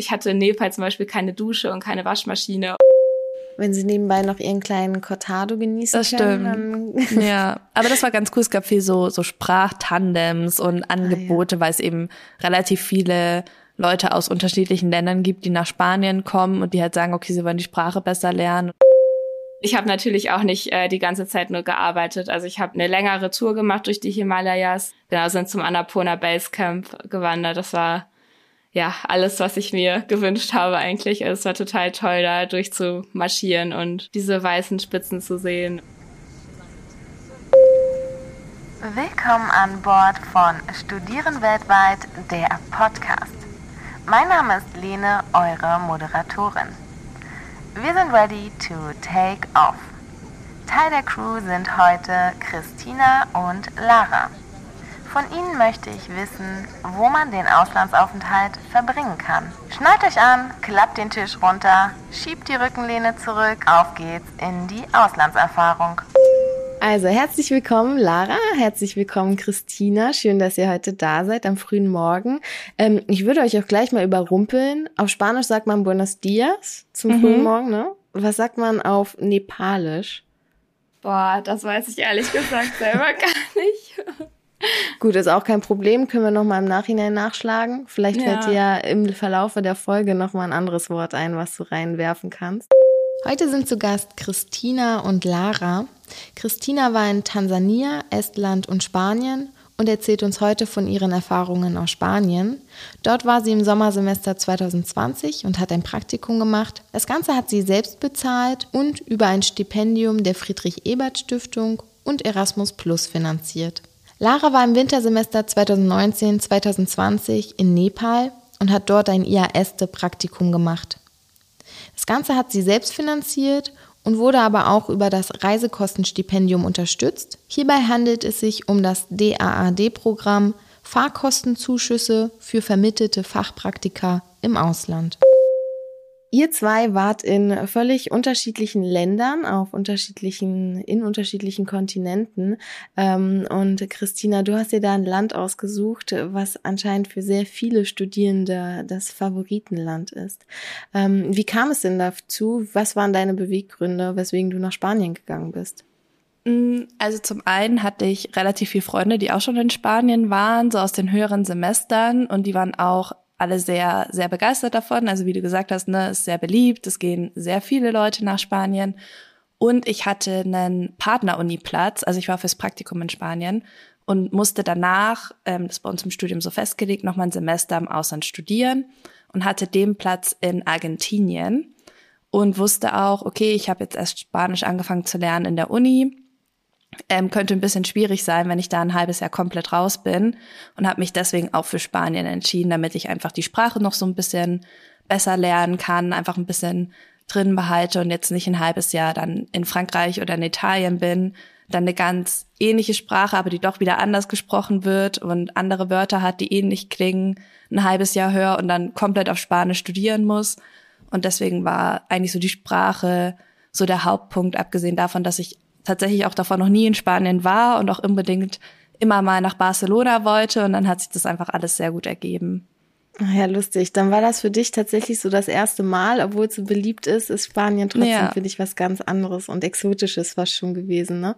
Ich hatte in Nepal zum Beispiel keine Dusche und keine Waschmaschine. Wenn sie nebenbei noch ihren kleinen Cortado genießen Das können, stimmt. dann Ja, aber das war ganz cool. Es gab viel so, so Sprachtandems und Angebote, weil es eben relativ viele Leute aus unterschiedlichen Ländern gibt, die nach Spanien kommen und die halt sagen, okay, sie wollen die Sprache besser lernen. Ich habe natürlich auch nicht äh, die ganze Zeit nur gearbeitet. Also ich habe eine längere Tour gemacht durch die Himalayas. Genau, sind zum Annapurna Base Camp gewandert. Das war ja alles, was ich mir gewünscht habe eigentlich. Es war total toll, da durchzumarschieren und diese weißen Spitzen zu sehen. Willkommen an Bord von Studieren weltweit, der Podcast. Mein Name ist Lene, eure Moderatorin. Wir sind ready to take off. Teil der Crew sind heute Christina und Lara. Von ihnen möchte ich wissen, wo man den Auslandsaufenthalt verbringen kann. Schnallt euch an, klappt den Tisch runter, schiebt die Rückenlehne zurück, auf geht's in die Auslandserfahrung. Also herzlich willkommen, Lara. Herzlich willkommen, Christina. Schön, dass ihr heute da seid am frühen Morgen. Ähm, ich würde euch auch gleich mal überrumpeln. Auf Spanisch sagt man Buenos Dias zum frühen Morgen, ne? Was sagt man auf Nepalisch? Boah, das weiß ich ehrlich gesagt selber gar nicht. Gut, ist auch kein Problem. Können wir noch mal im Nachhinein nachschlagen. Vielleicht fällt dir ja im Verlaufe der Folge noch mal ein anderes Wort ein, was du reinwerfen kannst. Heute sind zu Gast Christina und Lara. Christina war in Tansania, Estland und Spanien und erzählt uns heute von ihren Erfahrungen aus Spanien. Dort war sie im Sommersemester 2020 und hat ein Praktikum gemacht. Das Ganze hat sie selbst bezahlt und über ein Stipendium der Friedrich-Ebert-Stiftung und Erasmus Plus finanziert. Lara war im Wintersemester 2019-2020 in Nepal und hat dort ein IASTE-Praktikum gemacht. Das Ganze hat sie selbst finanziert und wurde aber auch über das Reisekostenstipendium unterstützt. Hierbei handelt es sich um das DAAD-Programm Fahrkostenzuschüsse für vermittelte Fachpraktika im Ausland. Ihr zwei wart in völlig unterschiedlichen Ländern, auf unterschiedlichen, in unterschiedlichen Kontinenten. Ähm, und Christina, du hast dir da ein Land ausgesucht, was anscheinend für sehr viele Studierende das Favoritenland ist. Ähm, wie kam es denn dazu? Was waren deine Beweggründe, weswegen du nach Spanien gegangen bist? Mm, Also zum einen hatte ich relativ viele Freunde, die auch schon in Spanien waren, so aus den höheren Semestern und die waren auch alle sehr, sehr begeistert davon. Also wie du gesagt hast, ne, ist sehr beliebt. Es gehen sehr viele Leute nach Spanien. Und ich hatte einen Partner-Uni-Platz. Also ich war fürs Praktikum in Spanien und musste danach, ähm, das ist bei uns im Studium so festgelegt, noch mal ein Semester im Ausland studieren und hatte den Platz in Argentinien und wusste auch, okay, ich habe jetzt erst Spanisch angefangen zu lernen in der Uni ähm, könnte ein bisschen schwierig sein, wenn ich da ein halbes Jahr komplett raus bin und habe mich deswegen auch für Spanien entschieden, damit ich einfach die Sprache noch so ein bisschen besser lernen kann, einfach ein bisschen drin behalte und jetzt nicht ein halbes Jahr dann in Frankreich oder in Italien bin, dann eine ganz ähnliche Sprache, aber die doch wieder anders gesprochen wird und andere Wörter hat, die ähnlich klingen, ein halbes Jahr höre und dann komplett auf Spanisch studieren muss. Und deswegen war eigentlich so die Sprache so der Hauptpunkt, abgesehen davon, dass ich tatsächlich auch davor noch nie in Spanien war und auch unbedingt immer mal nach Barcelona wollte und dann hat sich das einfach alles sehr gut ergeben. Ach Ja, lustig. Dann war das für dich tatsächlich so das erste Mal, obwohl es so beliebt ist, ist Spanien trotzdem Ja. für dich was ganz anderes und Exotisches fast schon gewesen, ne?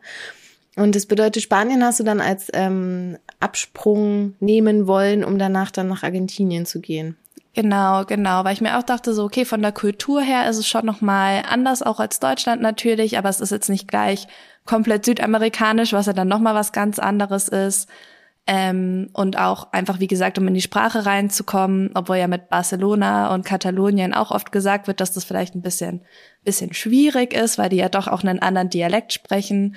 Und das bedeutet, Spanien hast du dann als ähm, Absprung nehmen wollen, um danach dann nach Argentinien zu gehen. Genau, genau, weil ich mir auch dachte, so okay, von der Kultur her ist es schon noch mal anders, auch als Deutschland natürlich, aber es ist jetzt nicht gleich komplett südamerikanisch, was ja dann noch mal was ganz anderes ist. Ähm, und auch einfach, wie gesagt, um in die Sprache reinzukommen, obwohl ja mit Barcelona und Katalonien auch oft gesagt wird, dass das vielleicht ein bisschen, bisschen schwierig ist, weil die ja doch auch einen anderen Dialekt sprechen.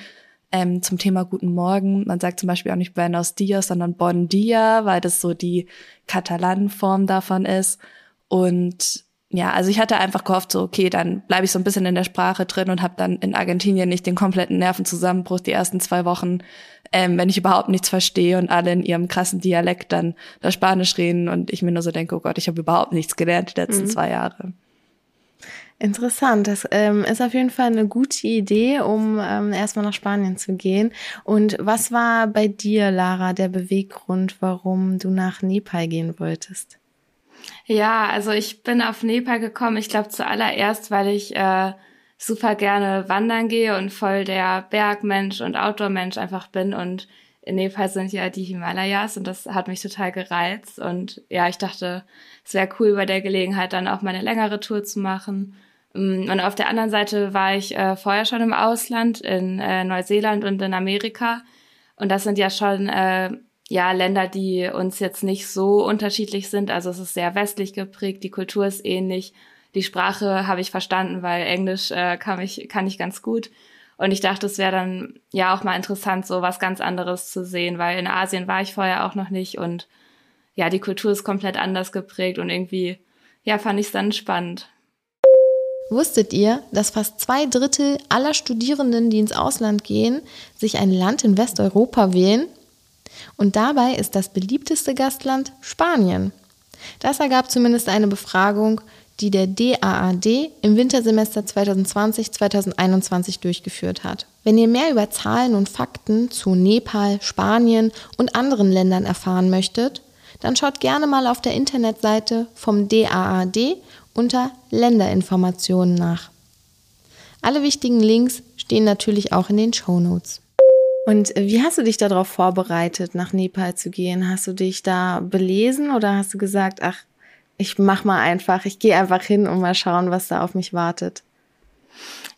Ähm, zum Thema Guten Morgen. Man sagt zum Beispiel auch nicht Buenos Dias, sondern Bon Dia, weil das so die Katalanenform davon ist. Und ja, also ich hatte einfach gehofft, so okay, dann bleibe ich so ein bisschen in der Sprache drin und habe dann in Argentinien nicht den kompletten Nervenzusammenbruch die ersten zwei Wochen, ähm, wenn ich überhaupt nichts verstehe und alle in ihrem krassen Dialekt dann das Spanisch reden und ich mir nur so denke, oh Gott, ich habe überhaupt nichts gelernt die letzten zwei Jahre. Interessant. Das ähm, ist auf jeden Fall eine gute Idee, um ähm, erstmal nach Spanien zu gehen. Und was war bei dir, Lara, der Beweggrund, warum du nach Nepal gehen wolltest? Ja, also ich bin auf Nepal gekommen, ich glaube zuallererst, weil ich äh, super gerne wandern gehe und voll der Bergmensch und Outdoor-Mensch einfach bin und in Nepal sind ja die Himalayas und das hat mich total gereizt und ja, ich dachte, es wäre cool bei der Gelegenheit dann auch mal eine längere Tour zu machen. Mm, und auf der anderen Seite war ich äh, vorher schon im Ausland, in äh, Neuseeland und in Amerika. Und das sind ja schon äh, ja Länder, die uns jetzt nicht so unterschiedlich sind. Also es ist sehr westlich geprägt, die Kultur ist ähnlich, die Sprache habe ich verstanden, weil Englisch äh, kann ich kann ich ganz gut. Und ich dachte, es wäre dann ja auch mal interessant, so was ganz anderes zu sehen, weil in Asien war ich vorher auch noch nicht und ja, die Kultur ist komplett anders geprägt und irgendwie, ja, fand ich es dann spannend. Wusstet ihr, dass fast zwei Drittel aller Studierenden, die ins Ausland gehen, sich ein Land in Westeuropa wählen? Und dabei ist das beliebteste Gastland Spanien. Das ergab zumindest eine Befragung, die der DAAD im Wintersemester 2020-2021 durchgeführt hat. Wenn ihr mehr über Zahlen und Fakten zu Nepal, Spanien und anderen Ländern erfahren möchtet, dann schaut gerne mal auf der Internetseite vom DAAD unter Länderinformationen nach. Alle wichtigen Links stehen natürlich auch in den Show Notes. Und wie hast du dich darauf vorbereitet, nach Nepal zu gehen? Hast du dich da belesen oder hast du gesagt, ach, ich mach mal einfach, ich gehe einfach hin und mal schauen, was da auf mich wartet?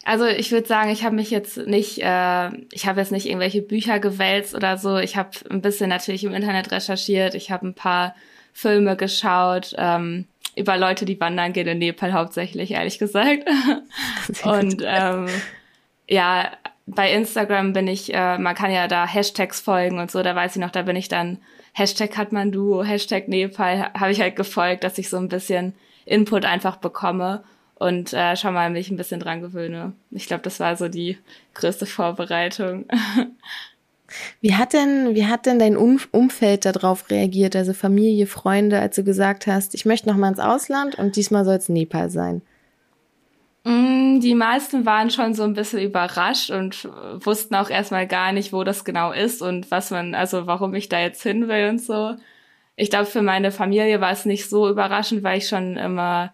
Also ich würde sagen, ich habe mich jetzt nicht, äh, ich habe jetzt nicht irgendwelche Bücher gewälzt oder so. Ich habe ein bisschen natürlich im Internet recherchiert. Ich habe ein paar Filme geschaut ähm, über Leute, die wandern gehen in Nepal hauptsächlich, ehrlich gesagt. und ähm, ja, bei Instagram bin ich, äh, man kann ja da Hashtags folgen und so. Da weiß ich noch, da bin ich dann Hashtag Kathmandu, Hashtag Nepal, habe ich halt gefolgt, dass ich so ein bisschen Input einfach bekomme und äh, schon mal mich ein bisschen dran gewöhne. Ich glaube, das war so die größte Vorbereitung. Wie hat denn, wie hat denn dein Umfeld darauf reagiert, also Familie, Freunde, als du gesagt hast, ich möchte noch mal ins Ausland und diesmal soll es Nepal sein? Mm, die meisten waren schon so ein bisschen überrascht und wussten auch erstmal gar nicht, wo das genau ist und was man, also warum ich da jetzt hin will und so. Ich glaube, für meine Familie war es nicht so überraschend, weil ich schon immer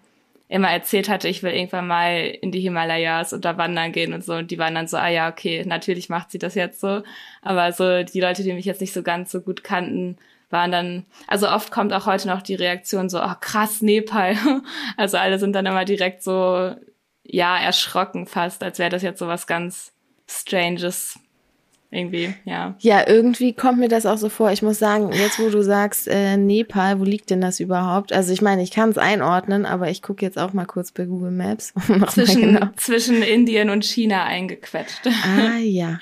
immer erzählt hatte, ich will irgendwann mal in die Himalayas und da wandern gehen und so. Und die waren dann so, ah ja, okay, natürlich macht sie das jetzt so. Aber so die Leute, die mich jetzt nicht so ganz so gut kannten, waren dann, also oft kommt auch heute noch die Reaktion so, oh krass, Nepal. Also alle sind dann immer direkt so, ja, erschrocken fast, als wäre das jetzt so was ganz Stranges irgendwie, ja. Ja, irgendwie kommt mir das auch so vor. Ich muss sagen, jetzt wo du sagst, äh, Nepal, wo liegt denn das überhaupt? Also ich meine, ich kann es einordnen, aber ich gucke jetzt auch mal kurz bei Google Maps. zwischen, genau. zwischen Indien und China eingequetscht. Ah ja.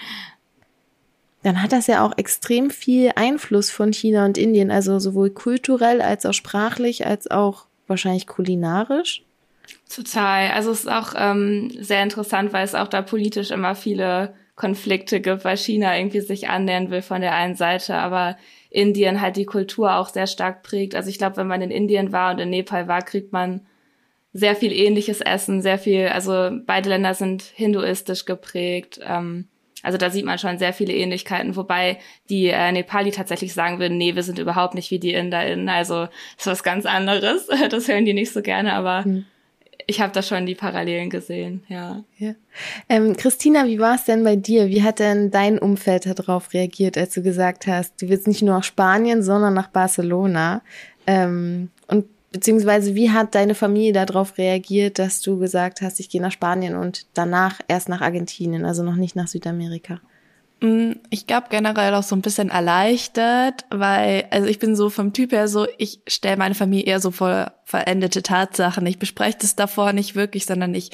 Dann hat das ja auch extrem viel Einfluss von China und Indien, also sowohl kulturell als auch sprachlich, als auch wahrscheinlich kulinarisch. Total. Also es ist auch ähm, sehr interessant, weil es auch da politisch immer viele Konflikte gibt, weil China irgendwie sich annähern will von der einen Seite, aber Indien halt die Kultur auch sehr stark prägt. Also ich glaube, wenn man in Indien war und in Nepal war, kriegt man sehr viel ähnliches Essen, sehr viel, also beide Länder sind hinduistisch geprägt. Ähm, also da sieht man schon sehr viele Ähnlichkeiten, wobei die äh, Nepali tatsächlich sagen würden, nee, wir sind überhaupt nicht wie die InderInnen, also ist was ganz anderes. Das hören die nicht so gerne, aber hm ich habe da schon die Parallelen gesehen, ja. ja. Ähm, Christina, wie war es denn bei dir? Wie hat denn dein Umfeld darauf reagiert, als du gesagt hast, du willst nicht nur nach Spanien, sondern nach Barcelona? Ähm, und beziehungsweise wie hat deine Familie darauf reagiert, dass du gesagt hast, ich gehe nach Spanien und danach erst nach Argentinien, also noch nicht nach Südamerika? Mm, ich glaube generell auch so ein bisschen erleichtert, weil, also ich bin so vom Typ her so, ich stelle meine Familie eher so vor verendete Tatsachen. Ich bespreche das davor nicht wirklich, sondern ich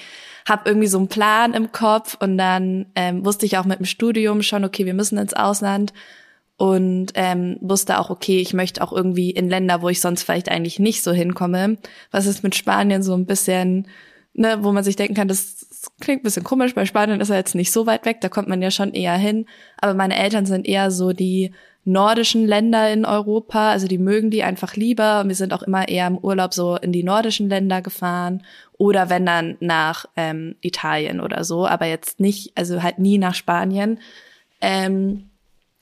habe irgendwie so einen Plan im Kopf und dann ähm, wusste ich auch mit dem Studium schon, okay, wir müssen ins Ausland und ähm, wusste auch, okay, ich möchte auch irgendwie in Länder, wo ich sonst vielleicht eigentlich nicht so hinkomme. Was ist mit Spanien so ein bisschen, ne, wo man sich denken kann, das klingt ein bisschen komisch, bei Spanien ist er jetzt nicht so weit weg, da kommt man ja schon eher hin. Aber meine Eltern sind eher so die nordischen Länder in Europa, also die mögen die einfach lieber. Und wir sind auch immer eher im Urlaub so in die nordischen Länder gefahren oder wenn dann nach ähm, Italien oder so, aber jetzt nicht, also halt nie nach Spanien. Ähm,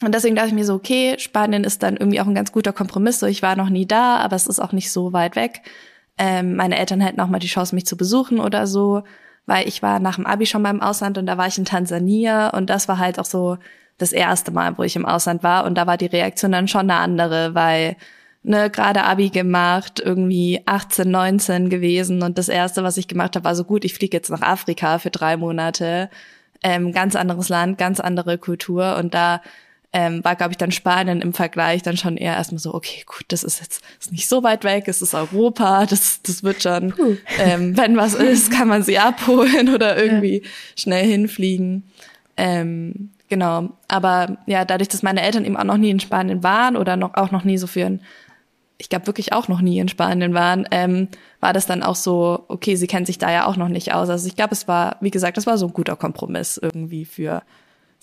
Und deswegen dachte ich mir so, okay, Spanien ist dann irgendwie auch ein ganz guter Kompromiss. So, ich war noch nie da, aber es ist auch nicht so weit weg. Ähm, meine Eltern hätten auch mal die Chance, mich zu besuchen oder so, weil ich war nach dem Abi schon mal im Ausland und da war ich in Tansania und das war halt auch so das erste Mal, wo ich im Ausland war und da war die Reaktion dann schon eine andere, weil ne, gerade Abi gemacht, irgendwie 18, 19 gewesen und das erste, was ich gemacht habe, war so gut, ich fliege jetzt nach Afrika für drei Monate, ähm, ganz anderes Land, ganz andere Kultur und da ähm, war, glaube ich, dann Spanien im Vergleich dann schon eher erstmal so, okay, gut, das ist jetzt ist nicht so weit weg, es ist Europa, das, das wird schon, ähm, wenn was ist, kann man sie abholen oder irgendwie ja. schnell hinfliegen. Ähm, genau, aber ja, dadurch, dass meine Eltern eben auch noch nie in Spanien waren oder noch auch noch nie so für ein ich glaube wirklich auch noch nie in Spanien waren, ähm, war das dann auch so, okay, sie kennen sich da ja auch noch nicht aus. Also ich glaube, es war, wie gesagt, das war so ein guter Kompromiss irgendwie für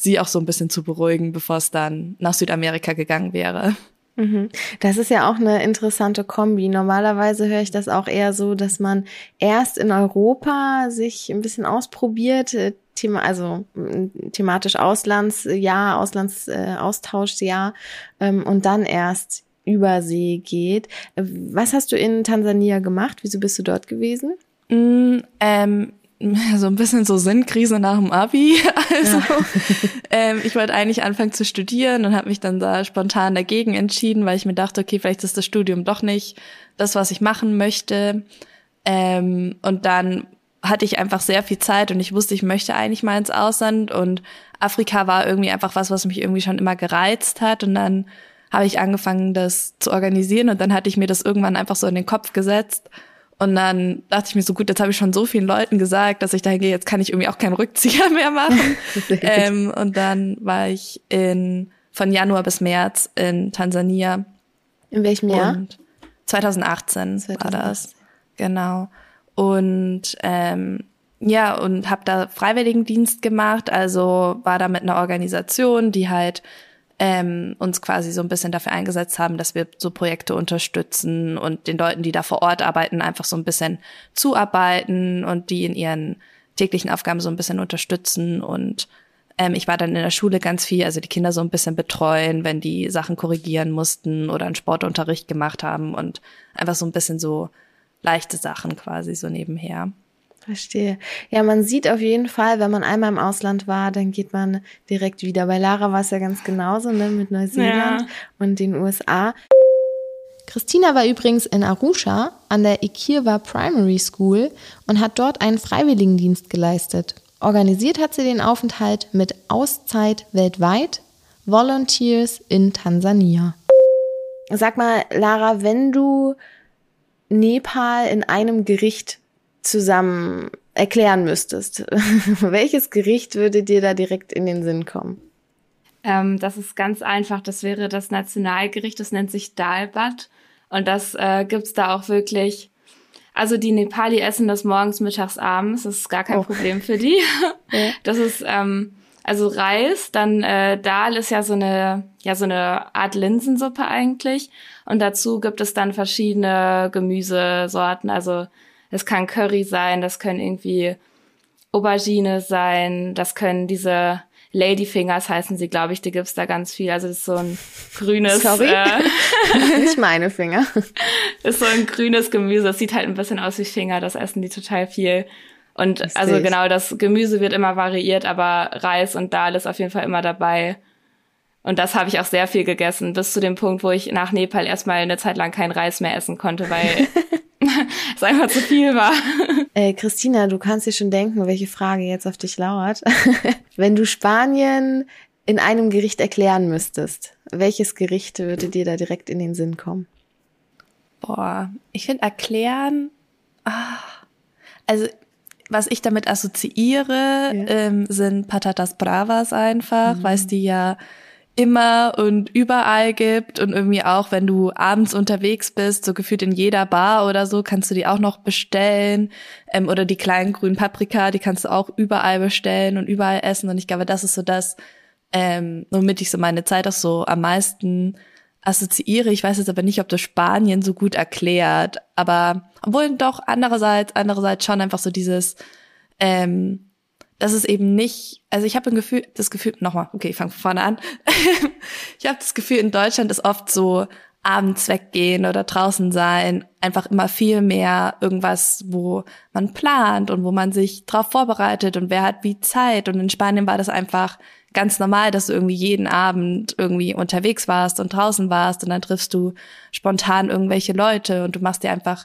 sie auch so ein bisschen zu beruhigen, bevor es dann nach Südamerika gegangen wäre. Mhm. Das ist ja auch eine interessante Kombi. Normalerweise höre ich das auch eher so, dass man erst in Europa sich ein bisschen ausprobiert, äh, Thema, also thematisch Auslandsjahr, Auslandsaustauschjahr ähm, und dann erst Übersee geht. Was hast du in Tansania gemacht? Wieso bist du dort gewesen? Mm, ähm, so ein bisschen so Sinnkrise nach dem Abi. Also ja. ähm, ich wollte eigentlich anfangen zu studieren und habe mich dann da spontan dagegen entschieden, weil ich mir dachte, okay, vielleicht ist das Studium doch nicht das, was ich machen möchte. Ähm, und dann hatte ich einfach sehr viel Zeit und ich wusste, ich möchte eigentlich mal ins Ausland und Afrika war irgendwie einfach was, was mich irgendwie schon immer gereizt hat und dann habe ich angefangen, das zu organisieren und dann hatte ich mir das irgendwann einfach so in den Kopf gesetzt. Und dann dachte ich mir so, gut, jetzt habe ich schon so vielen Leuten gesagt, dass ich dahin gehe, jetzt kann ich irgendwie auch keinen Rückzieher mehr machen. ähm, und dann war ich in, von Januar bis März in Tansania. In welchem Jahr? Und 2018, 2018 war das. Genau. Und ähm, ja, und habe da Freiwilligendienst gemacht, also war da mit einer Organisation, die halt ähm, uns quasi so ein bisschen dafür eingesetzt haben, dass wir so Projekte unterstützen und den Leuten, die da vor Ort arbeiten, einfach so ein bisschen zuarbeiten und die in ihren täglichen Aufgaben so ein bisschen unterstützen und ähm, ich war dann in der Schule ganz viel, also die Kinder so ein bisschen betreuen, wenn die Sachen korrigieren mussten oder einen Sportunterricht gemacht haben und einfach so ein bisschen so leichte Sachen quasi so nebenher. Verstehe. Ja, man sieht auf jeden Fall, wenn man einmal im Ausland war, dann geht man direkt wieder. Bei Lara war es ja ganz genauso, ne, mit Neuseeland ja. und den USA. Christina war übrigens in Arusha an der Ikirwa Primary School und hat dort einen Freiwilligendienst geleistet. Organisiert hat sie den Aufenthalt mit Auszeit weltweit, Volunteers in Tansania. Sag mal, Lara, wenn du Nepal in einem Gericht zusammen erklären müsstest, welches Gericht würde dir da direkt in den Sinn kommen? Ähm, das ist ganz einfach. Das wäre das Nationalgericht. Das nennt sich Dalbat. Und das äh, gibt's da auch wirklich. Also die Nepali essen das morgens, mittags, abends. Das ist gar kein oh. Problem für die. Das ist ähm, also Reis, dann äh, Dal ist ja so eine ja so eine Art Linsensuppe eigentlich. Und dazu gibt es dann verschiedene Gemüsesorten. Also es kann Curry sein, das können irgendwie Aubergine sein, das können diese Ladyfingers heißen sie, glaube ich, die gibt's da ganz viel. Also das ist so ein grünes. Sorry, äh, nicht meine Finger. Ist so ein grünes Gemüse. Das sieht halt ein bisschen aus wie Finger. Das essen die total viel. Und Richtig. also genau, das Gemüse wird immer variiert, aber Reis und Dal ist auf jeden Fall immer dabei. Und das habe ich auch sehr viel gegessen, bis zu dem Punkt, wo ich nach Nepal erstmal eine Zeit lang keinen Reis mehr essen konnte, weil es einfach zu viel war. Äh, Christina, du kannst dir schon denken, welche Frage jetzt auf dich lauert. Wenn du Spanien in einem Gericht erklären müsstest, welches Gericht würde dir da direkt in den Sinn kommen? Boah, ich finde erklären, ah, also was ich damit assoziiere, ja. ähm, sind Patatas Bravas einfach, mhm. weil es die ja immer und überall gibt und irgendwie auch, wenn du abends unterwegs bist, so gefühlt in jeder Bar oder so, kannst du die auch noch bestellen. Ähm, oder die kleinen grünen Paprika, die kannst du auch überall bestellen und überall essen. Und ich glaube, das ist so das, ähm, womit ich so meine Zeit auch so am meisten assoziiere. Ich weiß jetzt aber nicht, ob das Spanien so gut erklärt. Aber obwohl doch andererseits, andererseits schon einfach so dieses, ähm, dass es eben nicht, also ich habe ein Gefühl, das Gefühl, nochmal, okay, ich fange von vorne an. ich habe das Gefühl, in Deutschland ist oft so abends weggehen oder draußen sein, einfach immer viel mehr irgendwas, wo man plant und wo man sich drauf vorbereitet und wer hat wie Zeit. Und in Spanien war das einfach ganz normal, dass du irgendwie jeden Abend irgendwie unterwegs warst und draußen warst und dann triffst du spontan irgendwelche Leute und du machst dir einfach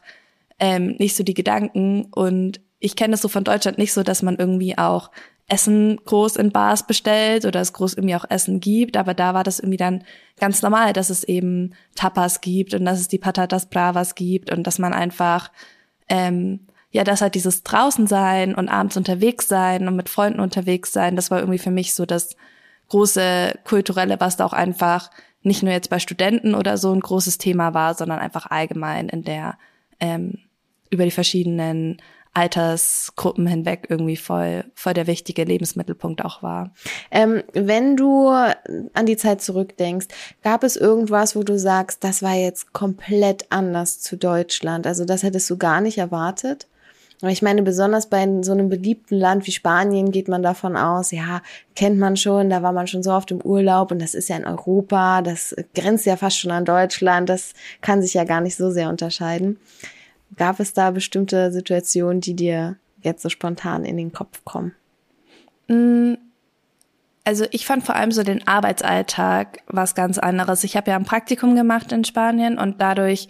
ähm, nicht so die Gedanken. Und ich kenne es so von Deutschland nicht so, dass man irgendwie auch Essen groß in Bars bestellt oder es groß irgendwie auch Essen gibt, aber da war das irgendwie dann ganz normal, dass es eben Tapas gibt und dass es die Patatas Bravas gibt und dass man einfach ähm, ja, dass halt dieses draußen sein und abends unterwegs sein und mit Freunden unterwegs sein, das war irgendwie für mich so das große kulturelle, was da auch einfach nicht nur jetzt bei Studenten oder so ein großes Thema war, sondern einfach allgemein in der ähm, über die verschiedenen Altersgruppen hinweg irgendwie voll, voll der wichtige Lebensmittelpunkt auch war. Ähm, wenn du an die Zeit zurückdenkst, gab es irgendwas, wo du sagst, das war jetzt komplett anders zu Deutschland? Also das hättest du gar nicht erwartet? Aber ich meine, besonders bei so einem beliebten Land wie Spanien geht man davon aus, ja, kennt man schon, da war man schon so oft im Urlaub und das ist ja in Europa, das grenzt ja fast schon an Deutschland, das kann sich ja gar nicht so sehr unterscheiden. Gab es da bestimmte Situationen, die dir jetzt so spontan in den Kopf kommen? Mm, also ich fand vor allem so den Arbeitsalltag was ganz anderes. Ich habe ja ein Praktikum gemacht in Spanien und dadurch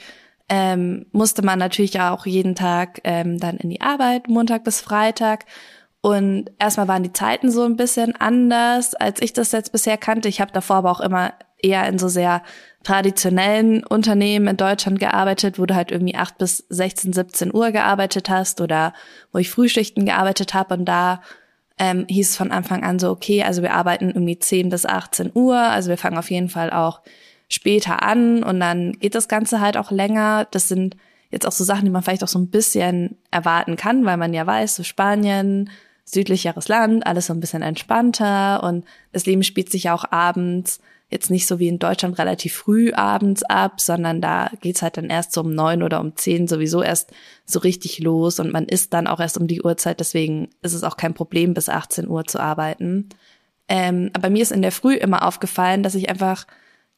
ähm, musste man natürlich auch jeden Tag ähm, dann in die Arbeit, Montag bis Freitag. Und erstmal waren die Zeiten so ein bisschen anders, als ich das jetzt bisher kannte. Ich habe davor aber auch immer eher in so sehr traditionellen Unternehmen in Deutschland gearbeitet, wo du halt irgendwie acht bis 16, 17 Uhr gearbeitet hast oder wo ich Frühschichten gearbeitet habe und da ähm, hieß es von Anfang an so, okay, also wir arbeiten irgendwie 10 bis 18 Uhr, also wir fangen auf jeden Fall auch später an und dann geht das Ganze halt auch länger. Das sind jetzt auch so Sachen, die man vielleicht auch so ein bisschen erwarten kann, weil man ja weiß, so Spanien, südlicheres Land, alles so ein bisschen entspannter und das Leben spielt sich ja auch abends jetzt nicht so wie in Deutschland relativ früh abends ab, sondern da geht's halt dann erst so um neun oder um zehn sowieso erst so richtig los und man isst dann auch erst um die Uhrzeit, deswegen ist es auch kein Problem, bis 18 Uhr zu arbeiten. Ähm, aber mir ist in der Früh immer aufgefallen, dass ich einfach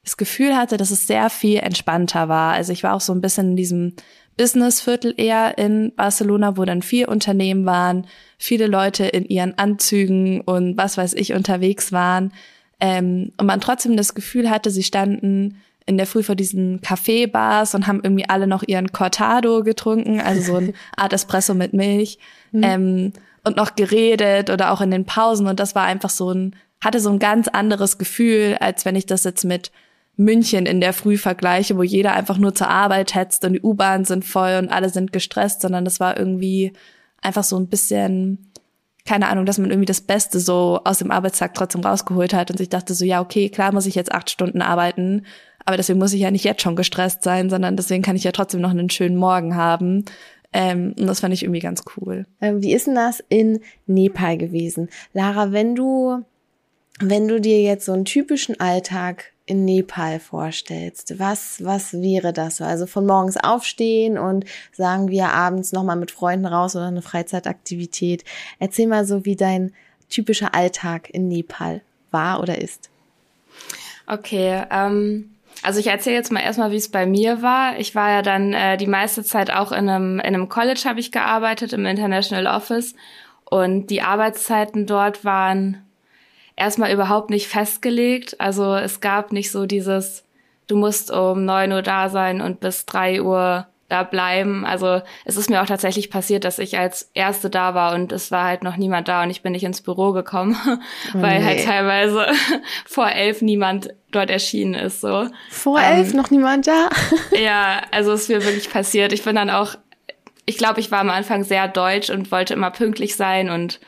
das Gefühl hatte, dass es sehr viel entspannter war. Also ich war auch so ein bisschen in diesem Businessviertel eher in Barcelona, wo dann vier Unternehmen waren, viele Leute in ihren Anzügen und was weiß ich unterwegs waren. Ähm, und man trotzdem das Gefühl hatte, sie standen in der Früh vor diesen Kaffeebars und haben irgendwie alle noch ihren Cortado getrunken, also so ein Art Espresso mit Milch, mhm. ähm, und noch geredet oder auch in den Pausen. Und das war einfach so ein, hatte so ein ganz anderes Gefühl, als wenn ich das jetzt mit München in der Früh vergleiche, wo jeder einfach nur zur Arbeit hetzt und die U-Bahnen sind voll und alle sind gestresst, sondern das war irgendwie einfach so ein bisschen, keine Ahnung, dass man irgendwie das Beste so aus dem Arbeitstag trotzdem rausgeholt hat und sich dachte so, ja, okay, klar muss ich jetzt acht Stunden arbeiten, aber deswegen muss ich ja nicht jetzt schon gestresst sein, sondern deswegen kann ich ja trotzdem noch einen schönen Morgen haben. Ähm, und das fand ich irgendwie ganz cool. Ähm, wie ist denn das in Nepal gewesen? Lara, wenn du, wenn du dir jetzt so einen typischen Alltag in Nepal vorstellst. Was, was wäre das so? Also von morgens aufstehen und sagen wir abends nochmal mit Freunden raus oder eine Freizeitaktivität. Erzähl mal so, wie dein typischer Alltag in Nepal war oder ist. Okay, ähm, also ich erzähle jetzt mal erstmal, wie es bei mir war. Ich war ja dann äh, die meiste Zeit auch in einem, in einem College habe ich gearbeitet, im International Office. Und die Arbeitszeiten dort waren erstmal überhaupt nicht festgelegt. Also es gab nicht so dieses, du musst um neun Uhr da sein und bis drei Uhr da bleiben. Also es ist mir auch tatsächlich passiert, dass ich als Erste da war und es war halt noch niemand da und ich bin nicht ins Büro gekommen, oh weil halt teilweise vor elf niemand dort erschienen ist. So vor elf ähm, noch niemand da? ja, also es ist mir wirklich passiert. Ich bin dann auch, ich glaube, ich war am Anfang sehr deutsch und wollte immer pünktlich sein und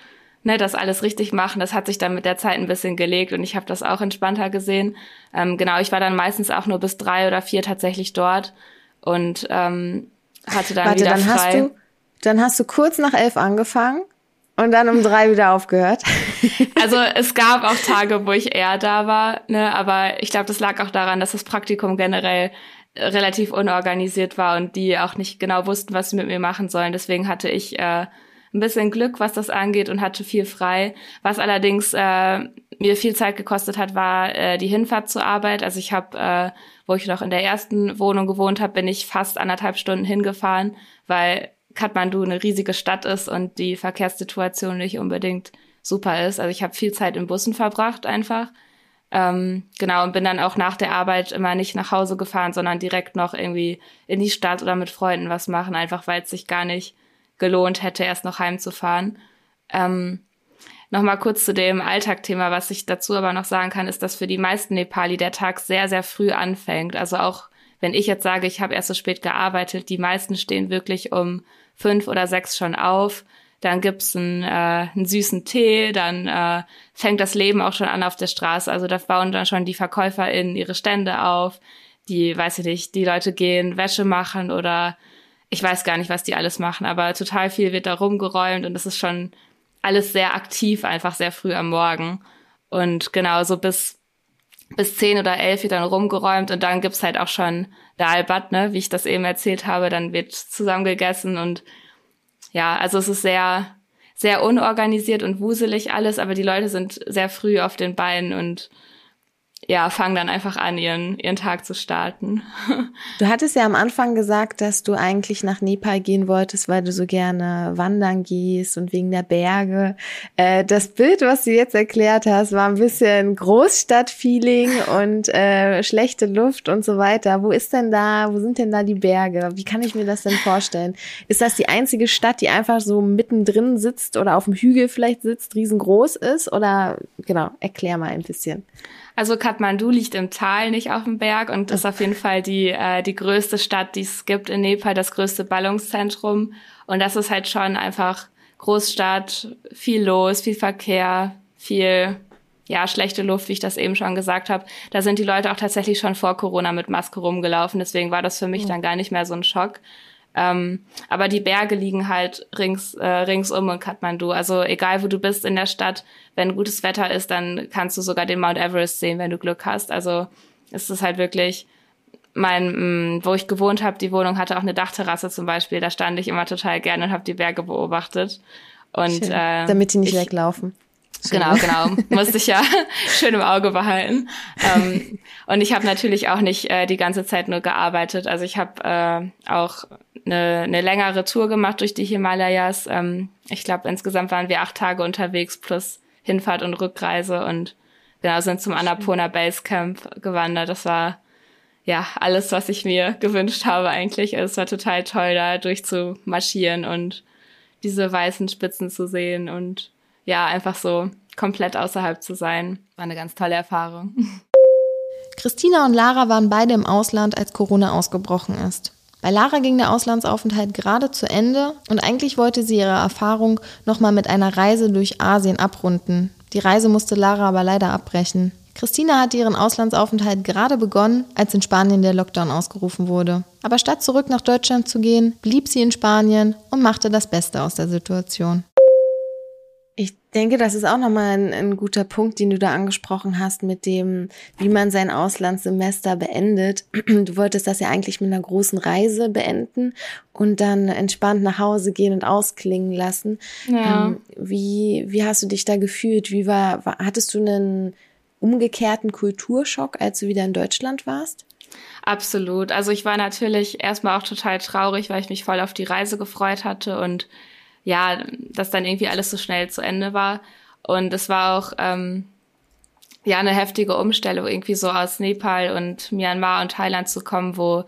ne, das alles richtig machen. Das hat sich dann mit der Zeit ein bisschen gelegt und ich habe das auch entspannter gesehen. Ähm, genau, ich war dann meistens auch nur bis drei oder vier tatsächlich dort und ähm, hatte dann Warte, wieder dann frei. Hast du, dann hast du kurz nach elf angefangen und dann um drei wieder aufgehört. Also es gab auch Tage, wo ich eher da war, ne, aber ich glaube, das lag auch daran, dass das Praktikum generell relativ unorganisiert war und die auch nicht genau wussten, was sie mit mir machen sollen. Deswegen hatte ich äh, ein bisschen Glück, was das angeht und hatte viel frei. Was allerdings äh, mir viel Zeit gekostet hat, war äh, die Hinfahrt zur Arbeit. Also ich habe, äh, wo ich noch in der ersten Wohnung gewohnt habe, bin ich fast anderthalb Stunden hingefahren, weil Kathmandu eine riesige Stadt ist und die Verkehrssituation nicht unbedingt super ist. Also ich habe viel Zeit in Bussen verbracht einfach. Ähm, genau, und bin dann auch nach der Arbeit immer nicht nach Hause gefahren, sondern direkt noch irgendwie in die Stadt oder mit Freunden was machen, einfach weil es sich gar nicht gelohnt hätte, erst noch heimzufahren. Ähm, Nochmal kurz zu dem Alltagthema, was ich dazu aber noch sagen kann, ist, dass für die meisten Nepali der Tag sehr, sehr früh anfängt. Also auch wenn ich jetzt sage, ich habe erst so spät gearbeitet, die meisten stehen wirklich um fünf oder sechs schon auf. Dann gibt's einen, äh, einen süßen Tee, dann äh, fängt das Leben auch schon an auf der Straße. Also da bauen dann schon die VerkäuferInnen ihre Stände auf. Die, weiß ich nicht, die Leute gehen Wäsche machen oder ich weiß gar nicht, was die alles machen, aber total viel wird da rumgeräumt und es ist schon alles sehr aktiv, einfach sehr früh am Morgen. Und genau so bis, bis zehn oder elf wird dann rumgeräumt und dann gibt's halt auch schon Dalbat, ne, wie ich das eben erzählt habe, dann wird zusammen gegessen und ja, also es ist sehr, sehr unorganisiert und wuselig alles, aber die Leute sind sehr früh auf den Beinen und ja, fangen dann einfach an, ihren, ihren Tag zu starten. Du hattest ja am Anfang gesagt, dass du eigentlich nach Nepal gehen wolltest, weil du so gerne wandern gehst und wegen der Berge. Äh, das Bild, was du jetzt erklärt hast, war ein bisschen Großstadtfeeling und äh, schlechte Luft und so weiter. Wo ist denn da, wo sind denn da die Berge? Wie kann ich mir das denn vorstellen? Ist das die einzige Stadt, die einfach so mittendrin sitzt oder auf dem Hügel vielleicht sitzt, riesengroß ist? Oder genau, erklär mal ein bisschen. Also Kathmandu liegt im Tal, nicht auf dem Berg und ist auf jeden Fall die, äh, die größte Stadt, die es gibt in Nepal, das größte Ballungszentrum. Und das ist halt schon einfach Großstadt, viel los, viel Verkehr, viel ja, schlechte Luft, wie ich das eben schon gesagt habe. Da sind die Leute auch tatsächlich schon vor Corona mit Maske rumgelaufen. Deswegen war das für mich dann gar nicht mehr so ein Schock. Ähm, aber die Berge liegen halt rings, äh, ringsum in Kathmandu. Also egal, wo du bist in der Stadt, wenn gutes Wetter ist, dann kannst du sogar den Mount Everest sehen, wenn du Glück hast. Also es ist halt wirklich mein, mh, mm, wo ich gewohnt habe, die Wohnung hatte auch eine Dachterrasse zum Beispiel. Da stand ich immer total gerne und habe die Berge beobachtet. Und äh, damit die nicht ich, weglaufen. Genau, genau. Musste ich ja schön im Auge behalten. Ähm, und ich habe natürlich auch nicht äh, die ganze Zeit nur gearbeitet. Also ich habe äh, auch eine, eine längere Tour gemacht durch die Himalayas. Ähm, ich glaube, insgesamt waren wir acht Tage unterwegs plus Hinfahrt und Rückreise und genau sind zum Annapurna Base Camp gewandert. Das war ja alles, was ich mir gewünscht habe eigentlich. Es war total toll, da durchzumarschieren und diese weißen Spitzen zu sehen und ja, einfach so komplett außerhalb zu sein. War eine ganz tolle Erfahrung. Christina und Lara waren beide im Ausland, als Corona ausgebrochen ist. Bei Lara ging der Auslandsaufenthalt gerade zu Ende und eigentlich wollte sie ihre Erfahrung nochmal mit einer Reise durch Asien abrunden. Die Reise musste Lara aber leider abbrechen. Christina hatte ihren Auslandsaufenthalt gerade begonnen, als in Spanien der Lockdown ausgerufen wurde. Aber statt zurück nach Deutschland zu gehen, blieb sie in Spanien und machte das Beste aus der Situation. Ich denke, das ist auch nochmal ein, ein guter Punkt, den du da angesprochen hast, mit dem, wie man sein Auslandssemester beendet. Du wolltest das ja eigentlich mit einer großen Reise beenden und dann entspannt nach Hause gehen und ausklingen lassen. Ja. Ähm, wie, wie hast du dich da gefühlt? Wie war, war, hattest du einen umgekehrten Kulturschock, als du wieder in Deutschland warst? Absolut. Also ich war natürlich erstmal auch total traurig, weil ich mich voll auf die Reise gefreut hatte und ja, dass dann irgendwie alles so schnell zu Ende war. Und es war auch ähm, ja eine heftige Umstellung, irgendwie so aus Nepal und Myanmar und Thailand zu kommen, wo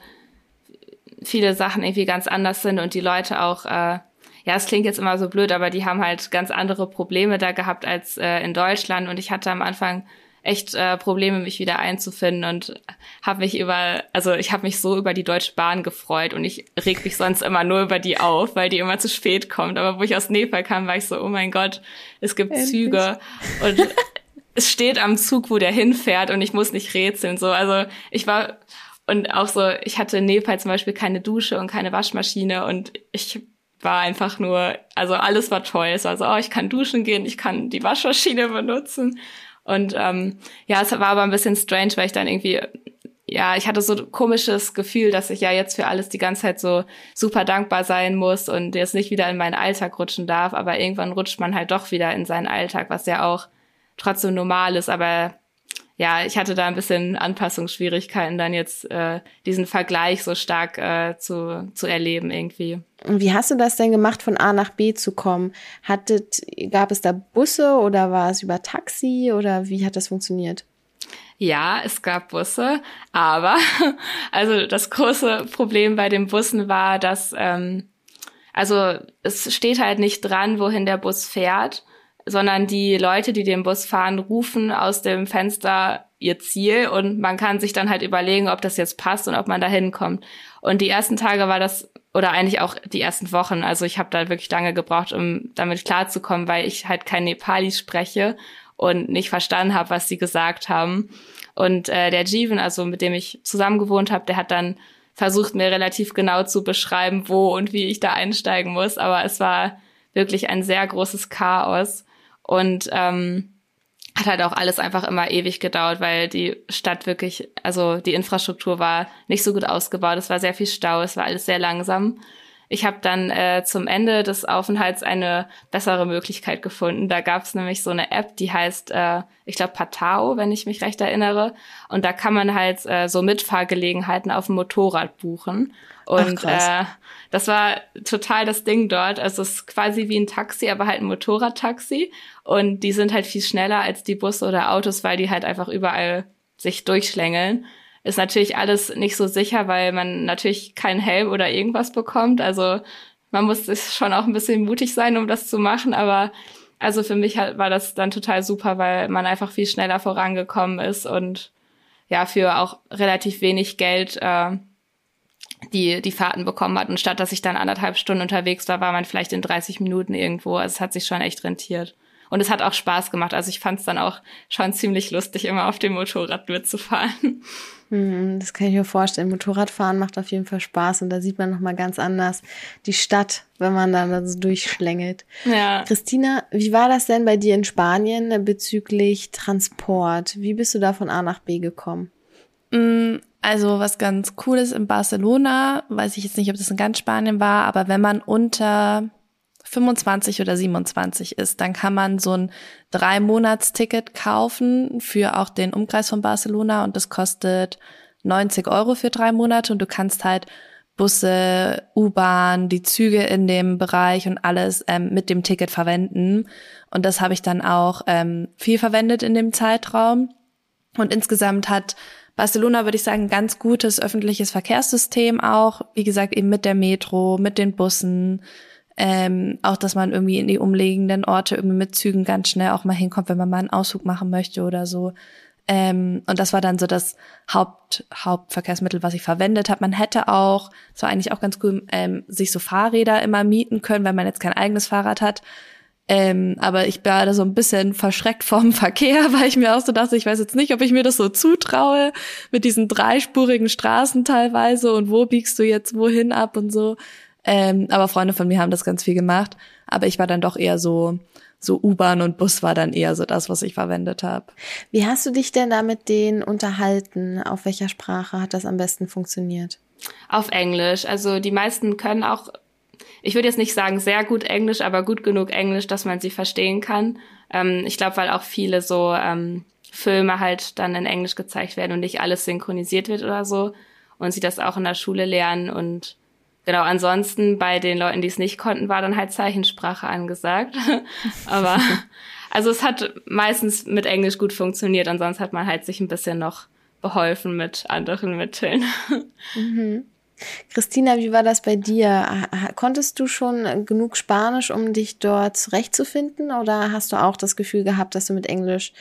viele Sachen irgendwie ganz anders sind und die Leute auch, äh, ja, es klingt jetzt immer so blöd, aber die haben halt ganz andere Probleme da gehabt als äh, in Deutschland. Und ich hatte am Anfang echt äh, Probleme, mich wieder einzufinden und habe mich über, also ich habe mich so über die Deutsche Bahn gefreut und ich reg mich sonst immer nur über die auf, weil die immer zu spät kommt. Aber wo ich aus Nepal kam, war ich so, oh mein Gott, es gibt Endlich. Züge und es steht am Zug, wo der hinfährt und ich muss nicht rätseln. So, also ich war und auch so, ich hatte in Nepal zum Beispiel keine Dusche und keine Waschmaschine und ich war einfach nur, also alles war toll. Es war so, oh, ich kann duschen gehen, ich kann die Waschmaschine benutzen. Und ähm, ja, es war aber ein bisschen strange, weil ich dann irgendwie ja, ich hatte so ein komisches Gefühl, dass ich ja jetzt für alles die ganze Zeit so super dankbar sein muss und jetzt nicht wieder in meinen Alltag rutschen darf, aber irgendwann rutscht man halt doch wieder in seinen Alltag, was ja auch trotzdem normal ist, aber ja, ich hatte da ein bisschen Anpassungsschwierigkeiten, dann jetzt äh, diesen Vergleich so stark äh, zu, zu erleben irgendwie. Und wie hast du das denn gemacht, von A nach B zu kommen? Hattet, gab es da Busse oder war es über Taxi oder wie hat das funktioniert? Ja, es gab Busse, aber also das große Problem bei den Bussen war, dass ähm, also es steht halt nicht dran, wohin der Bus fährt sondern die Leute, die den Bus fahren, rufen aus dem Fenster ihr Ziel und man kann sich dann halt überlegen, ob das jetzt passt und ob man da hinkommt. Und die ersten Tage war das, oder eigentlich auch die ersten Wochen, also ich habe da wirklich lange gebraucht, um damit klarzukommen, weil ich halt kein Nepali spreche und nicht verstanden habe, was sie gesagt haben. Und äh, der Jeevan, also mit dem ich zusammen gewohnt habe, der hat dann versucht, mir relativ genau zu beschreiben, wo und wie ich da einsteigen muss. Aber es war wirklich ein sehr großes Chaos. Und ähm, hat halt auch alles einfach immer ewig gedauert, weil die Stadt wirklich, also die Infrastruktur war nicht so gut ausgebaut, es war sehr viel Stau, es war alles sehr langsam. Ich habe dann äh, zum Ende des Aufenthalts eine bessere Möglichkeit gefunden. Da gab es nämlich so eine App, die heißt, äh, ich glaube, Patao, wenn ich mich recht erinnere. Und da kann man halt äh, so Mitfahrgelegenheiten auf dem Motorrad buchen. Und Ach, äh, das war total das Ding dort. Also es ist quasi wie ein Taxi, aber halt ein Motorradtaxi. Und die sind halt viel schneller als die Busse oder Autos, weil die halt einfach überall sich durchschlängeln. Ist natürlich alles nicht so sicher, weil man natürlich keinen Helm oder irgendwas bekommt. Also man muss schon auch ein bisschen mutig sein, um das zu machen. Aber also für mich war das dann total super, weil man einfach viel schneller vorangekommen ist und ja, für auch relativ wenig Geld äh, die, die Fahrten bekommen hat. Und statt dass ich dann anderthalb Stunden unterwegs war, war man vielleicht in 30 Minuten irgendwo. Also es hat sich schon echt rentiert. Und es hat auch Spaß gemacht. Also ich fand es dann auch schon ziemlich lustig, immer auf dem Motorrad mitzufahren. Hm, das kann ich mir vorstellen. Motorradfahren macht auf jeden Fall Spaß und da sieht man nochmal ganz anders die Stadt, wenn man da so durchschlängelt. Ja. Christina, wie war das denn bei dir in Spanien bezüglich Transport? Wie bist du da von A nach B gekommen? Mm, also was ganz cool ist in Barcelona, weiß ich jetzt nicht, ob das in ganz Spanien war, aber wenn man unter 25 oder 27 ist, dann kann man so ein Drei-Monats-Ticket kaufen für auch den Umkreis von Barcelona und das kostet 90 Euro für drei Monate und du kannst halt Busse, U-Bahn, die Züge in dem Bereich und alles ähm, mit dem Ticket verwenden. Und das habe ich dann auch ähm, viel verwendet in dem Zeitraum. Und insgesamt hat Barcelona, würde ich sagen, ein ganz gutes öffentliches Verkehrssystem auch. Wie gesagt, eben mit der Metro, mit den Bussen, ähm, auch, dass man irgendwie in die umliegenden Orte irgendwie mit Zügen ganz schnell auch mal hinkommt, wenn man mal einen Ausflug machen möchte oder so. Ähm, und das war dann so das Haupt, Hauptverkehrsmittel, was ich verwendet habe. Man hätte auch, es war eigentlich auch ganz cool, ähm, sich so Fahrräder immer mieten können, wenn man jetzt kein eigenes Fahrrad hat. Ähm, aber ich war da so ein bisschen verschreckt vom Verkehr, weil ich mir auch so dachte, ich weiß jetzt nicht, ob ich mir das so zutraue, mit diesen dreispurigen Straßen teilweise und wo biegst du jetzt wohin ab und so. Ähm, aber Freunde von mir haben das ganz viel gemacht. Aber ich war dann doch eher so, so U-Bahn und Bus war dann eher so das, was ich verwendet habe. Wie hast du dich denn da mit denen unterhalten? Auf welcher Sprache hat das am besten funktioniert? Auf Englisch. Also die meisten können auch, ich würde jetzt nicht sagen sehr gut Englisch, aber gut genug Englisch, dass man sie verstehen kann. Ähm, ich glaube, weil auch viele so ähm, Filme halt dann in Englisch gezeigt werden und nicht alles synchronisiert wird oder so. Und sie das auch in der Schule lernen und Genau, ansonsten bei den Leuten, die es nicht konnten, war dann halt Zeichensprache angesagt. Aber also es hat meistens mit Englisch gut funktioniert, ansonsten hat man halt sich ein bisschen noch beholfen mit anderen Mitteln. Mhm. Christina, wie war das bei dir? Konntest du schon genug Spanisch, um dich dort zurechtzufinden? Oder hast du auch das Gefühl gehabt, dass du mit Englisch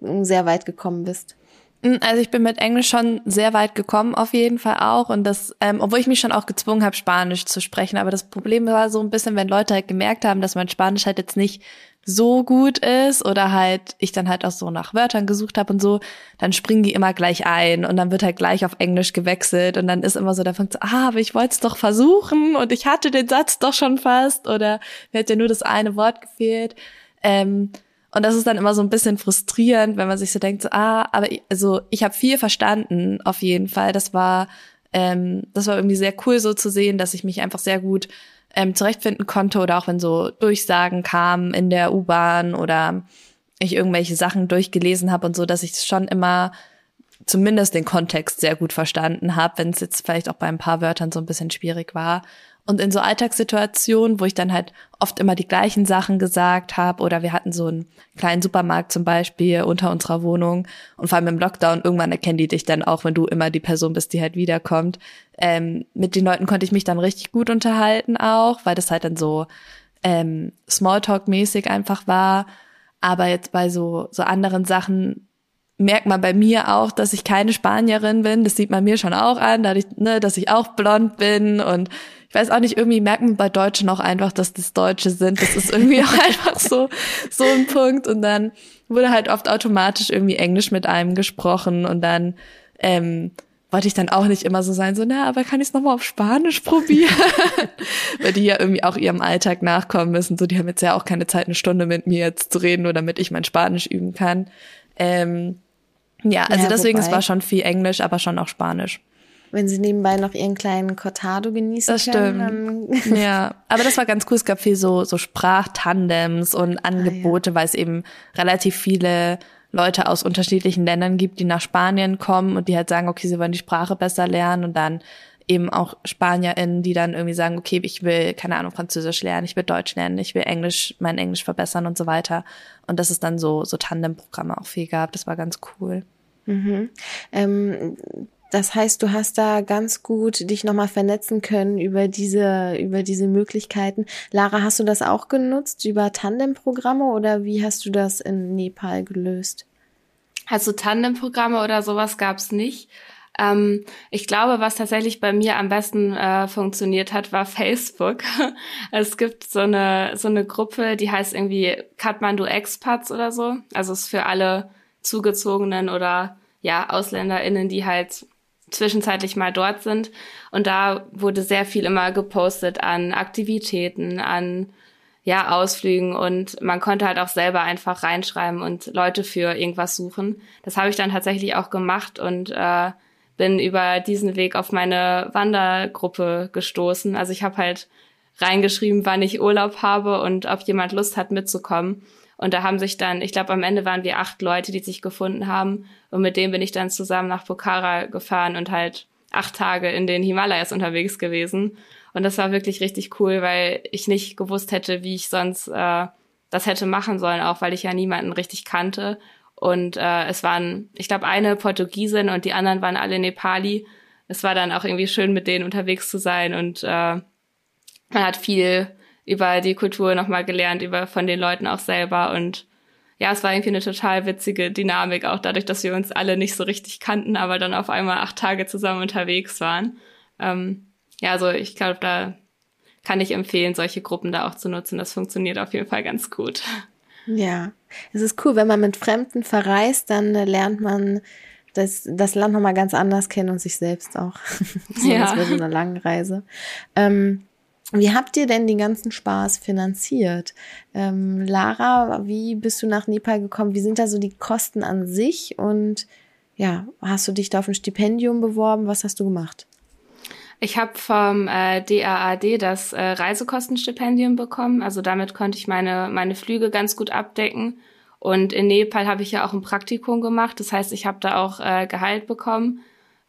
sehr weit gekommen bist? Hm, also ich bin mit Englisch schon sehr weit gekommen, auf jeden Fall auch. Und das, ähm, obwohl ich mich schon auch gezwungen habe, Spanisch zu sprechen. Aber das Problem war so ein bisschen, wenn Leute halt gemerkt haben, dass mein Spanisch halt jetzt nicht so gut ist oder halt ich dann halt auch so nach Wörtern gesucht habe und so, dann springen die immer gleich ein und dann wird halt gleich auf Englisch gewechselt und dann ist immer so, da fängt ah, aber ich wollte es doch versuchen und ich hatte den Satz doch schon fast oder mir hat ja nur das eine Wort gefehlt. Ähm, Und das ist dann immer so ein bisschen frustrierend, wenn man sich so denkt, so, ah, aber ich, also ich habe viel verstanden, auf jeden Fall. Das war, ähm, das war irgendwie sehr cool so zu sehen, dass ich mich einfach sehr gut ähm, zurechtfinden konnte oder auch wenn so Durchsagen kamen in der U-Bahn oder ich irgendwelche Sachen durchgelesen habe und so, dass ich schon immer zumindest den Kontext sehr gut verstanden habe, wenn es jetzt vielleicht auch bei ein paar Wörtern so ein bisschen schwierig war. Und in so Alltagssituationen, wo ich dann halt oft immer die gleichen Sachen gesagt habe, oder wir hatten so einen kleinen Supermarkt zum Beispiel unter unserer Wohnung und vor allem im Lockdown, irgendwann erkennen die dich dann auch, wenn du immer die Person bist, die halt wiederkommt. Ähm, mit den Leuten konnte ich mich dann richtig gut unterhalten auch, weil das halt dann so ähm, Smalltalk-mäßig einfach war. Aber jetzt bei so, so anderen Sachen merkt man bei mir auch, dass ich keine Spanierin bin. Das sieht man mir schon auch an, dadurch, ne, dass ich auch blond bin und ich weiß auch nicht, irgendwie merkt man bei Deutschen auch einfach, dass das Deutsche sind. Das ist irgendwie auch einfach so, so ein Punkt. Und dann wurde halt oft automatisch irgendwie Englisch mit einem gesprochen und dann, ähm, wollte ich dann auch nicht immer so sein, so, na, aber kann ich es nochmal auf Spanisch probieren? Weil die ja irgendwie auch ihrem Alltag nachkommen müssen. So, die haben jetzt ja auch keine Zeit, eine Stunde mit mir jetzt zu reden, nur damit ich mein Spanisch üben kann. Ähm, ja, also ja, deswegen, wobei, es war schon viel Englisch, aber schon auch Spanisch. Wenn sie nebenbei noch ihren kleinen Cortado genießen das können. Das stimmt. ja, aber das war ganz cool. Es gab viel so, so Sprachtandems und Angebote, ah, ja. weil es eben relativ viele Leute aus unterschiedlichen Ländern gibt, die nach Spanien kommen und die halt sagen, okay, sie wollen die Sprache besser lernen und dann eben auch SpanierInnen, die dann irgendwie sagen, okay, ich will, keine Ahnung, Französisch lernen, ich will Deutsch lernen, ich will Englisch, mein Englisch verbessern und so weiter. Und das ist dann so, so Tandem-Programme auch viel gab. Das war ganz cool. Mhm. Ähm, das heißt, du hast da ganz gut dich nochmal vernetzen können über diese, über diese Möglichkeiten. Lara, hast du das auch genutzt über Tandem-Programme oder wie hast du das in Nepal gelöst? Also Tandem-Programme oder sowas gab's nicht. Ähm, ich glaube, was tatsächlich bei mir am besten äh, funktioniert hat, war Facebook. es gibt so eine, so eine Gruppe, die heißt irgendwie Kathmandu Expats oder so. Also es ist für alle Zugezogenen oder ja, AusländerInnen, die halt zwischenzeitlich mal dort sind. Und da wurde sehr viel immer gepostet an Aktivitäten, an ja, Ausflügen und man konnte halt auch selber einfach reinschreiben und Leute für irgendwas suchen. Das habe ich dann tatsächlich auch gemacht und äh, bin über diesen Weg auf meine Wandergruppe gestoßen. Also ich habe halt reingeschrieben, wann ich Urlaub habe und ob jemand Lust hat mitzukommen. Und da haben sich dann, ich glaube, am Ende waren wir acht Leute, die sich gefunden haben. Und mit denen bin ich dann zusammen nach Pokhara gefahren und halt acht Tage in den Himalayas unterwegs gewesen. Und das war wirklich richtig cool, weil ich nicht gewusst hätte, wie ich sonst äh, das hätte machen sollen, auch weil ich ja niemanden richtig kannte und äh, es waren, ich glaube, eine Portugiesin und die anderen waren alle Nepali. Es war dann auch irgendwie schön, mit denen unterwegs zu sein und äh, man hat viel über die Kultur nochmal gelernt, über von den Leuten auch selber und ja, es war irgendwie eine total witzige Dynamik, auch dadurch, dass wir uns alle nicht so richtig kannten, aber dann auf einmal acht Tage zusammen unterwegs waren. Ähm, ja, also ich glaube, da kann ich empfehlen, solche Gruppen da auch zu nutzen. Das funktioniert auf jeden Fall ganz gut. Ja, es ist cool, wenn man mit Fremden verreist, dann äh, lernt man das, das Land nochmal ganz anders kennen und sich selbst auch. so ja. bei so einer langen Reise. Ähm, wie habt ihr denn den ganzen Spaß finanziert? Ähm, Lara, wie bist du nach Nepal gekommen? Wie sind da so die Kosten an sich? Und ja, hast du dich da auf ein Stipendium beworben? Was hast du gemacht? Ich habe vom äh, DAAD das äh, Reisekostenstipendium bekommen. Also damit konnte ich meine, meine Flüge ganz gut abdecken. Und in Nepal habe ich ja auch ein Praktikum gemacht. Das heißt, ich habe da auch äh, Gehalt bekommen,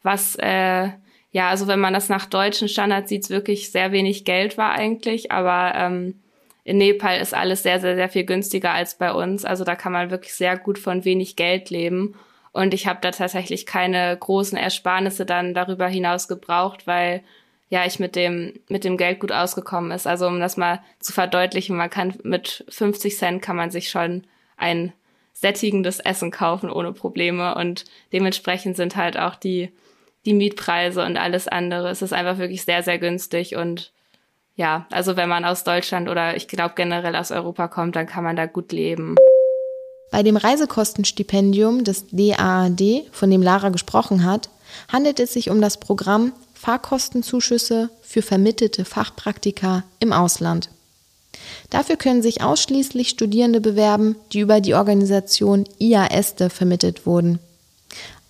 was äh, ja, also wenn man das nach deutschen Standards sieht, wirklich sehr wenig Geld war eigentlich. Aber ähm, in Nepal ist alles sehr, sehr, sehr viel günstiger als bei uns. Also da kann man wirklich sehr gut von wenig Geld leben. Und ich habe da tatsächlich keine großen Ersparnisse dann darüber hinaus gebraucht, weil ja ich mit dem mit dem Geld gut ausgekommen ist. Also um das mal zu verdeutlichen, man kann mit 50 Cent kann man sich schon ein sättigendes Essen kaufen ohne Probleme und dementsprechend sind halt auch die die Mietpreise und alles andere. Es ist einfach wirklich sehr sehr günstig und ja, also wenn man aus Deutschland oder ich glaube generell aus Europa kommt, dann kann man da gut leben. Bei dem Reisekostenstipendium des DAAD, von dem Lara gesprochen hat, handelt es sich um das Programm Fahrkostenzuschüsse für vermittelte Fachpraktika im Ausland. Dafür können sich ausschließlich Studierende bewerben, die über die Organisation IAESTE vermittelt wurden.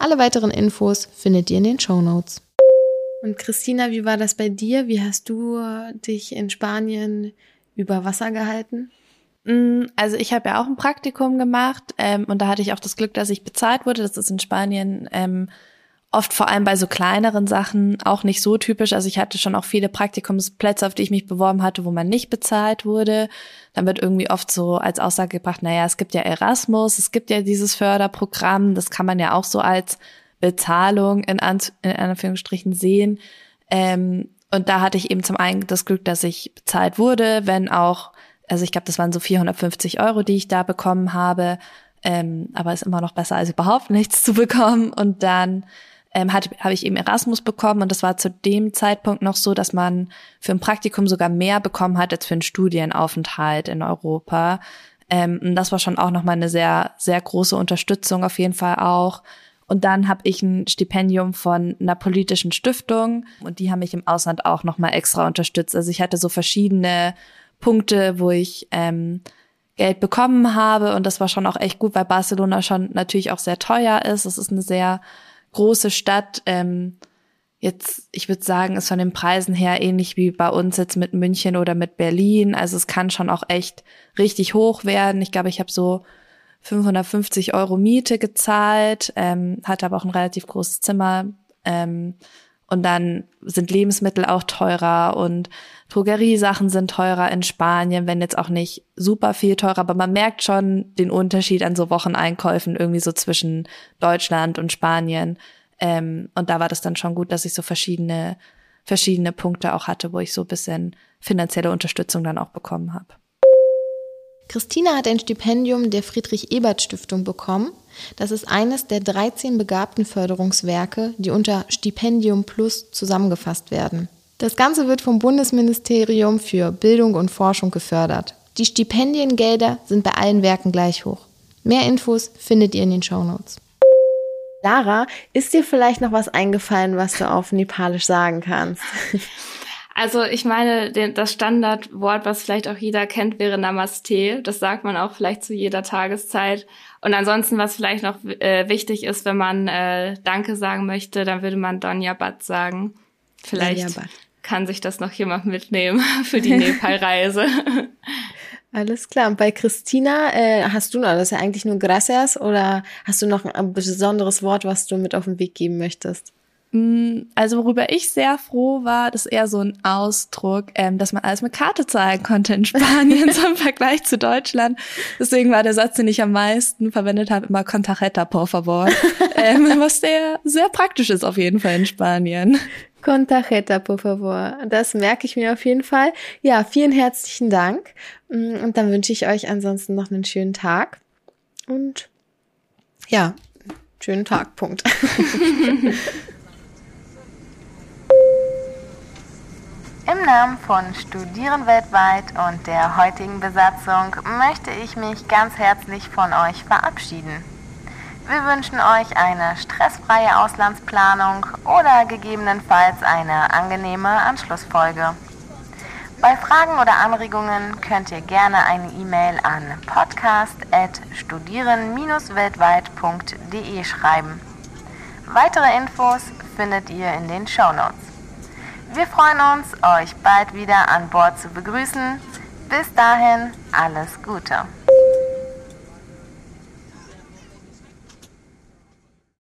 Alle weiteren Infos findet ihr in den Show Notes. Und Christina, wie war das bei dir? Wie hast du dich in Spanien über Wasser gehalten? Mm, also ich habe ja auch ein Praktikum gemacht ähm, und da hatte ich auch das Glück, dass ich bezahlt wurde. Das ist in Spanien ähm, oft vor allem bei so kleineren Sachen auch nicht so typisch. Also ich hatte schon auch viele Praktikumsplätze, auf die ich mich beworben hatte, wo man nicht bezahlt wurde. Dann wird irgendwie oft so als Aussage gebracht, naja, es gibt ja Erasmus, es gibt ja dieses Förderprogramm, das kann man ja auch so als Bezahlung in, An in Anführungsstrichen sehen. Ähm, und da hatte ich eben zum einen das Glück, dass ich bezahlt wurde, wenn auch also ich glaube, das waren so 450 Euro, die ich da bekommen habe. Ähm, aber ist immer noch besser, als überhaupt nichts zu bekommen. Und dann ähm, habe ich eben Erasmus bekommen und das war zu dem Zeitpunkt noch so, dass man für ein Praktikum sogar mehr bekommen hat als für einen Studienaufenthalt in Europa. Ähm, das war schon auch nochmal eine sehr, sehr große Unterstützung auf jeden Fall auch. Und dann habe ich ein Stipendium von einer politischen Stiftung und die haben mich im Ausland auch nochmal extra unterstützt. Also ich hatte so verschiedene Punkte, wo ich ähm, Geld bekommen habe. Und das war schon auch echt gut, weil Barcelona schon natürlich auch sehr teuer ist. Es ist eine sehr große Stadt. Ähm, jetzt, ich würde sagen, ist von den Preisen her ähnlich wie bei uns jetzt mit München oder mit Berlin. Also es kann schon auch echt richtig hoch werden. Ich glaube, ich habe so 550 Euro Miete gezahlt, ähm, hatte aber auch ein relativ großes Zimmer. Ähm, und dann sind Lebensmittel auch teurer und Drogeriesachen sind teurer in Spanien, wenn jetzt auch nicht super viel teurer, aber man merkt schon den Unterschied an so Wocheneinkäufen irgendwie so zwischen Deutschland und Spanien. Ähm, und da war das dann schon gut, dass ich so verschiedene, verschiedene Punkte auch hatte, wo ich so bisschen finanzielle Unterstützung dann auch bekommen habe. Christina hat ein Stipendium der Friedrich-Ebert-Stiftung bekommen. Das ist eines der 13 begabten Förderungswerke, die unter Stipendium Plus zusammengefasst werden. Das Ganze wird vom Bundesministerium für Bildung und Forschung gefördert. Die Stipendiengelder sind bei allen Werken gleich hoch. Mehr Infos findet ihr in den Shownotes. Lara, ist dir vielleicht noch was eingefallen, was du auf Nepalisch sagen kannst? Also ich meine, das Standardwort, was vielleicht auch jeder kennt, wäre Namaste. Das sagt man auch vielleicht zu jeder Tageszeit. Und ansonsten, was vielleicht noch äh, wichtig ist, wenn man äh, Danke sagen möchte, dann würde man Donyabat sagen. Vielleicht Donyabat kann sich das noch jemand mitnehmen für die Nepal-Reise. Alles klar. Und bei Christina, äh, hast du noch, das ist ja eigentlich nur Gracias oder hast du noch ein besonderes Wort, was du mit auf den Weg geben möchtest? Mm, also worüber ich sehr froh war, das ist eher so ein Ausdruck, ähm, dass man alles mit Karte zahlen konnte in Spanien so im Vergleich zu Deutschland. Deswegen war der Satz, den ich am meisten verwendet habe, immer Contarjeta, por favor. ähm, was sehr, sehr praktisch ist auf jeden Fall in Spanien. Contajeta, por favor. Das merke ich mir auf jeden Fall. Ja, vielen herzlichen Dank. Mm, und dann wünsche ich euch ansonsten noch einen schönen Tag. Und ja, schönen Tag, Punkt. Im Namen von Studieren weltweit und der heutigen Besatzung möchte ich mich ganz herzlich von euch verabschieden. Wir wünschen euch eine stressfreie Auslandsplanung oder gegebenenfalls eine angenehme Anschlussfolge. Bei Fragen oder Anregungen könnt ihr gerne eine E-Mail an podcast.studieren-weltweit.de schreiben. Weitere Infos findet ihr in den Show Notes. Wir freuen uns, euch bald wieder an Bord zu begrüßen. Bis dahin, alles Gute.